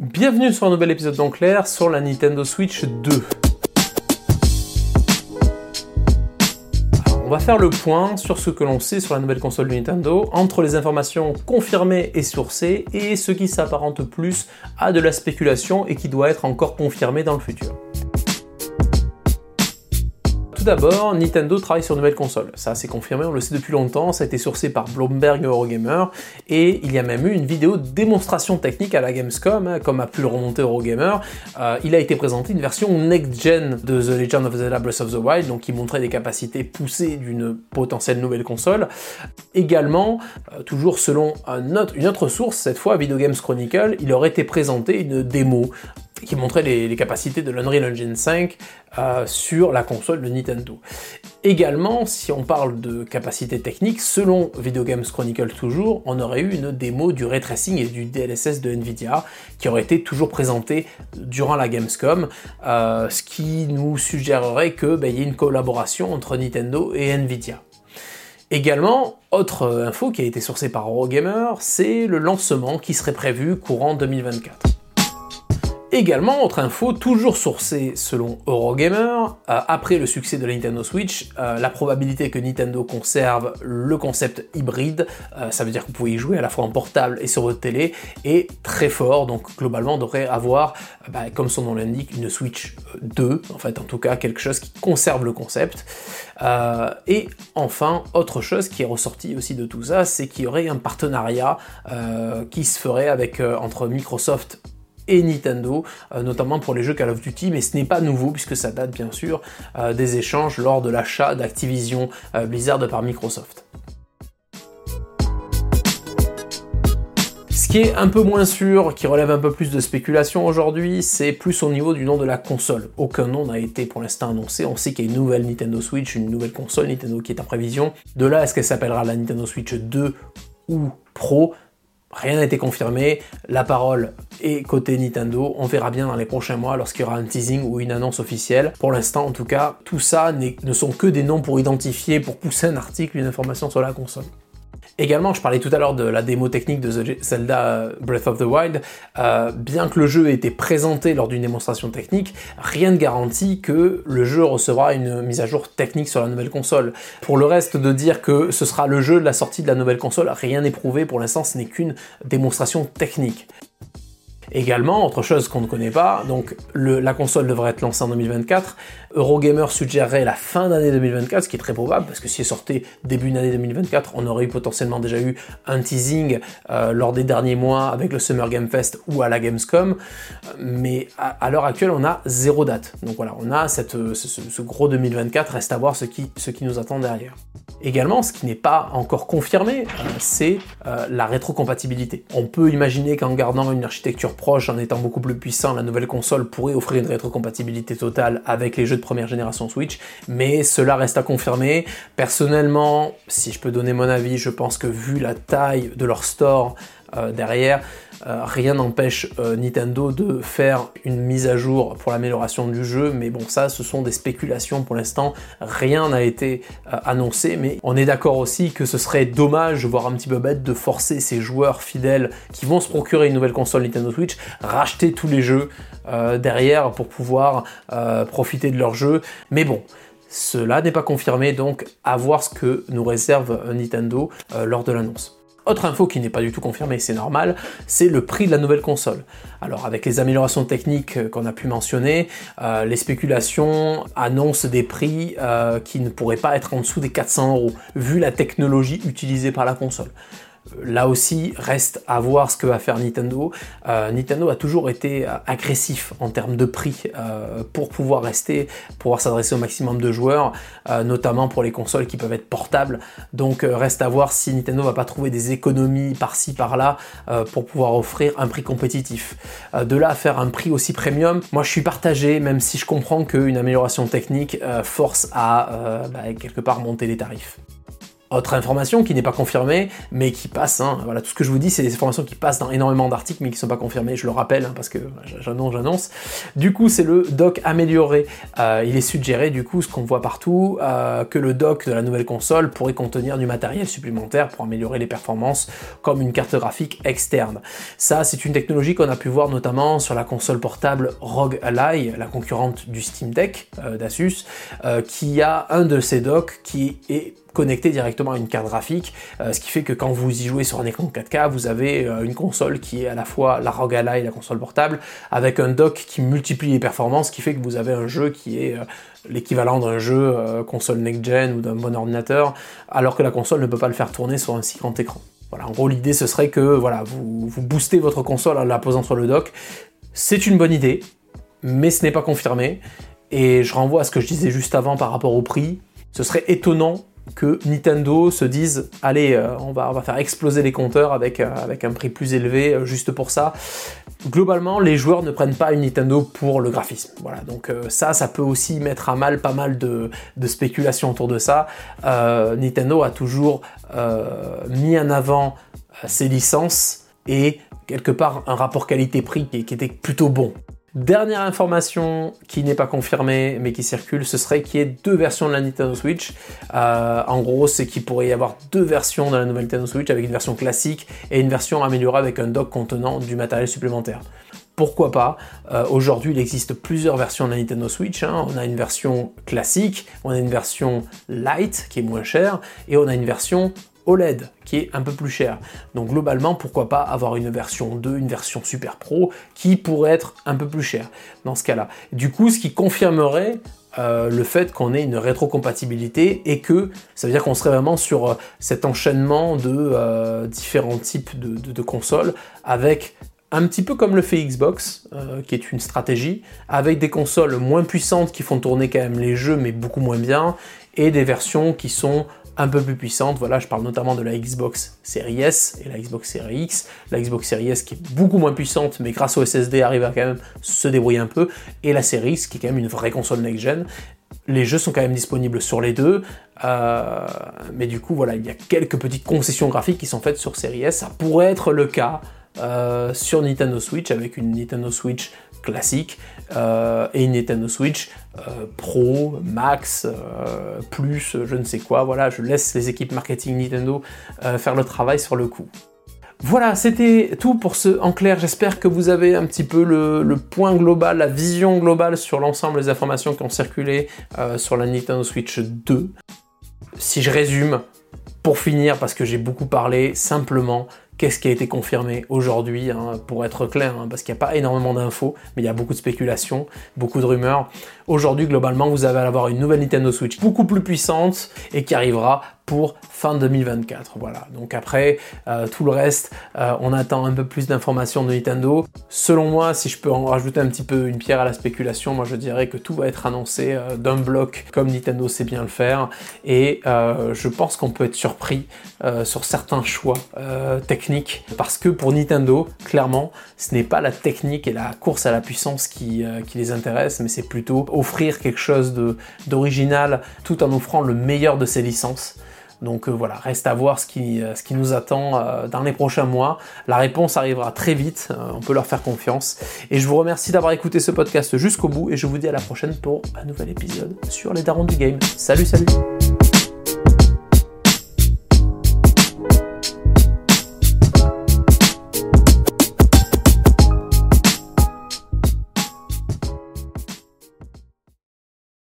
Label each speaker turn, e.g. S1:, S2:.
S1: Bienvenue sur un nouvel épisode d'Enclair sur la Nintendo Switch 2. on va faire le point sur ce que l'on sait sur la nouvelle console de Nintendo, entre les informations confirmées et sourcées et ce qui s'apparente plus à de la spéculation et qui doit être encore confirmé dans le futur. Tout d'abord, Nintendo travaille sur une nouvelle console. Ça, c'est confirmé, on le sait depuis longtemps, ça a été sourcé par Bloomberg Eurogamer, et il y a même eu une vidéo démonstration technique à la Gamescom, hein, comme a pu le remonter Eurogamer. Euh, il a été présenté une version next-gen de The Legend of Zelda Breath of the Wild, donc qui montrait des capacités poussées d'une potentielle nouvelle console. Également, euh, toujours selon une autre source, cette fois Video Games Chronicle, il aurait été présenté une démo qui montrait les, capacités de l'Unreal Engine 5 euh, sur la console de Nintendo. Également, si on parle de capacité technique, selon Video Games Chronicle toujours, on aurait eu une démo du ray tracing et du DLSS de Nvidia qui aurait été toujours présentée durant la Gamescom, euh, ce qui nous suggérerait qu'il ben, y ait une collaboration entre Nintendo et Nvidia. Également, autre info qui a été sourcée par Eurogamer, c'est le lancement qui serait prévu courant 2024. Également, autre info, toujours sourcée selon Eurogamer, euh, après le succès de la Nintendo Switch, euh, la probabilité que Nintendo conserve le concept hybride, euh, ça veut dire que vous pouvez y jouer à la fois en portable et sur votre télé, est très fort, donc globalement on devrait avoir, bah, comme son nom l'indique, une Switch 2, en fait en tout cas quelque chose qui conserve le concept. et enfin, autre chose qui est ressorti aussi de tout ça, c'est qu'il y aurait un partenariat qui se ferait avec, entre Microsoft et Nintendo, euh, notamment pour les jeux Call of Duty, mais ce n'est pas nouveau puisque ça date bien sûr euh, des échanges lors de l'achat d'Activision euh, Blizzard par Microsoft. Ce qui est un peu moins sûr, qui relève un peu plus de spéculation aujourd'hui, c'est plus au niveau du nom de la console. Aucun nom n'a été pour l'instant annoncé. On sait qu'il y a une nouvelle Nintendo Switch, une nouvelle console Nintendo qui est en prévision. De là, est-ce qu'elle s'appellera la Nintendo Switch 2 ou Pro Rien n'a été confirmé, la parole est côté Nintendo, on verra bien dans les prochains mois lorsqu'il y aura un teasing ou une annonce officielle. Pour l'instant en tout cas, tout ça ne sont que des noms pour identifier, pour pousser un article, une information sur la console. Également, je parlais tout à l'heure de la démo technique de Zelda Breath of the Wild. Euh, bien que le jeu ait été présenté lors d'une démonstration technique, rien ne garantit que le jeu recevra une mise à jour technique sur la nouvelle console. Pour le reste, de dire que ce sera le jeu de la sortie de la nouvelle console, rien n'est prouvé. Pour l'instant, ce n'est qu'une démonstration technique. Également, autre chose qu'on ne connaît pas, donc la console devrait être lancée en 2024. Eurogamer suggérerait la fin d'année 2024, ce qui est très probable, parce que si elle sortait début d'année 2024, on aurait potentiellement déjà eu un teasing euh, lors des derniers mois avec le Summer Game Fest ou à la Gamescom. Mais à, l'heure actuelle, on a zéro date. Donc voilà, on a ce, gros 2024, reste à voir ce qui nous attend derrière. Également, ce qui n'est pas encore confirmé, euh, c'est euh, la rétrocompatibilité. On peut imaginer qu'en gardant une architecture proche, en étant beaucoup plus puissant, la nouvelle console pourrait offrir une rétrocompatibilité totale avec les jeux de première génération Switch, mais cela reste à confirmer. Personnellement, si je peux donner mon avis, je pense que vu la taille de leur store euh, derrière, euh, rien n'empêche euh, Nintendo de faire une mise à jour pour l'amélioration du jeu, mais bon ça ce sont des spéculations pour l'instant, rien n'a été annoncé, mais on est d'accord aussi que ce serait dommage, voire un petit peu bête, de forcer ces joueurs fidèles qui vont se procurer une nouvelle console Nintendo Switch, racheter tous les jeux derrière pour pouvoir profiter de leur jeu, mais bon. Cela n'est pas confirmé, donc à voir ce que nous réserve Nintendo lors de l'annonce. Autre info qui n'est pas du tout confirmée, c'est normal, c'est le prix de la nouvelle console. Alors avec les améliorations techniques qu'on a pu mentionner, euh, les spéculations annoncent des prix euh, qui ne pourraient pas être en dessous des 400 euros, vu la technologie utilisée par la console. Là aussi, reste à voir ce que va faire Nintendo. Euh, Nintendo a toujours été euh, agressif en termes de prix euh, pour pouvoir rester, pouvoir s'adresser au maximum de joueurs, notamment pour les consoles qui peuvent être portables. Donc reste à voir si Nintendo va pas trouver des économies par-ci par-là pour pouvoir offrir un prix compétitif. de là à faire un prix aussi premium, moi je suis partagé, même si je comprends qu'une amélioration technique force à bah, quelque part monter les tarifs. Autre information qui n'est pas confirmée, mais qui passe, hein, voilà, tout ce que je vous dis, c'est des informations qui passent dans énormément d'articles, mais qui ne sont pas confirmées, je le rappelle, hein, parce que j'annonce, j'annonce. Du coup, c'est le dock amélioré. Euh, il est suggéré, du coup, ce qu'on voit partout, euh, que le dock de la nouvelle console pourrait contenir du matériel supplémentaire pour améliorer les performances, comme une carte graphique externe. Ça, c'est une technologie qu'on a pu voir notamment sur la console portable ROG Ally, la concurrente du Steam Deck euh, d'Asus, qui a un de ces docks qui est connecté directement à une carte graphique, euh, ce qui fait que quand vous y jouez sur un écran 4K, vous avez euh, une console qui est à la fois la ROG et la console portable, avec un dock qui multiplie les performances, ce qui fait que vous avez un jeu qui est euh, l'équivalent d'un jeu console next-gen ou d'un bon ordinateur, alors que la console ne peut pas le faire tourner sur un si grand écran. Voilà, en gros l'idée ce serait que voilà, vous, vous boostez votre console en la posant sur le dock. C'est une bonne idée, mais ce n'est pas confirmé. Et je renvoie à ce que je disais juste avant par rapport au prix. Ce serait étonnant que Nintendo se dise allez euh, on, va, faire exploser les compteurs avec, euh, un prix plus élevé euh, juste pour ça. Globalement les joueurs ne prennent pas une Nintendo pour le graphisme. Voilà donc ça ça peut aussi mettre à mal pas mal de, de spéculations autour de ça. Nintendo a toujours mis en avant ses licences et quelque part un rapport qualité-prix qui était plutôt bon. Dernière information qui n'est pas confirmée mais qui circule, ce serait qu'il y ait deux versions de la Nintendo Switch. Euh, en gros, c'est qu'il pourrait y avoir deux versions de la nouvelle Nintendo Switch avec une version classique et une version améliorée avec un dock contenant du matériel supplémentaire. Pourquoi pas? Euh, Aujourd'hui, il existe plusieurs versions de la Nintendo Switch. Hein. On a une version classique, on a une version light qui est moins chère et on a une version OLED qui est un peu plus cher. Donc globalement, pourquoi pas avoir une version 2, une version Super Pro qui pourrait être un peu plus chère dans ce cas-là. Du coup, ce qui confirmerait euh, le fait qu'on ait une rétrocompatibilité et que ça veut dire qu'on serait vraiment sur euh, cet enchaînement de euh, différents types de, consoles avec un petit peu comme le fait Xbox, qui est une stratégie, avec des consoles moins puissantes qui font tourner quand même les jeux mais beaucoup moins bien, et des versions qui sont un peu plus puissante. Voilà, je parle notamment de la Xbox Series S et la Xbox Series X. La Xbox Series S qui est beaucoup moins puissante, mais grâce au SSD arrive à quand même se débrouiller un peu. Et la Series X qui est quand même une vraie console next-gen. Les jeux sont quand même disponibles sur les deux, euh, mais du coup, voilà, il y a quelques petites concessions graphiques qui sont faites sur Series S. Ça pourrait être le cas euh, sur Nintendo Switch avec une Nintendo Switch classique euh, et une Nintendo Switch euh, Pro, Max, euh, plus, je ne sais quoi. Voilà, je laisse les équipes marketing Nintendo faire le travail sur le coup. Voilà, c'était tout pour ce en clair. J'espère que vous avez un petit peu le, point global, la vision globale sur l'ensemble des informations qui ont circulé sur la Nintendo Switch 2. Si je résume, pour finir, parce que j'ai beaucoup parlé, simplement, qu'est-ce qui a été confirmé aujourd'hui, hein, pour être clair, hein, parce qu'il n'y a pas énormément d'infos, mais il y a beaucoup de spéculations, beaucoup de rumeurs. Aujourd'hui, globalement, vous allez avoir une nouvelle Nintendo Switch beaucoup plus puissante et qui arrivera fin 2024. Voilà. Donc après, euh, tout le reste, euh, on attend un peu plus d'informations de Nintendo. Selon moi, si je peux en rajouter un petit peu une pierre à la spéculation, moi je dirais que tout va être annoncé euh, d'un bloc comme Nintendo sait bien le faire. Et je pense qu'on peut être surpris sur certains choix techniques. Parce que pour Nintendo, clairement, ce n'est pas la technique et la course à la puissance qui les intéresse, mais c'est plutôt offrir quelque chose d'original tout en offrant le meilleur de ses licences. Donc euh, voilà, reste à voir ce qui, euh, nous attend euh, dans les prochains mois. La réponse arrivera très vite, on peut leur faire confiance. Et je vous remercie d'avoir écouté ce podcast jusqu'au bout et je vous dis à la prochaine pour un nouvel épisode sur les darons du game. Salut, salut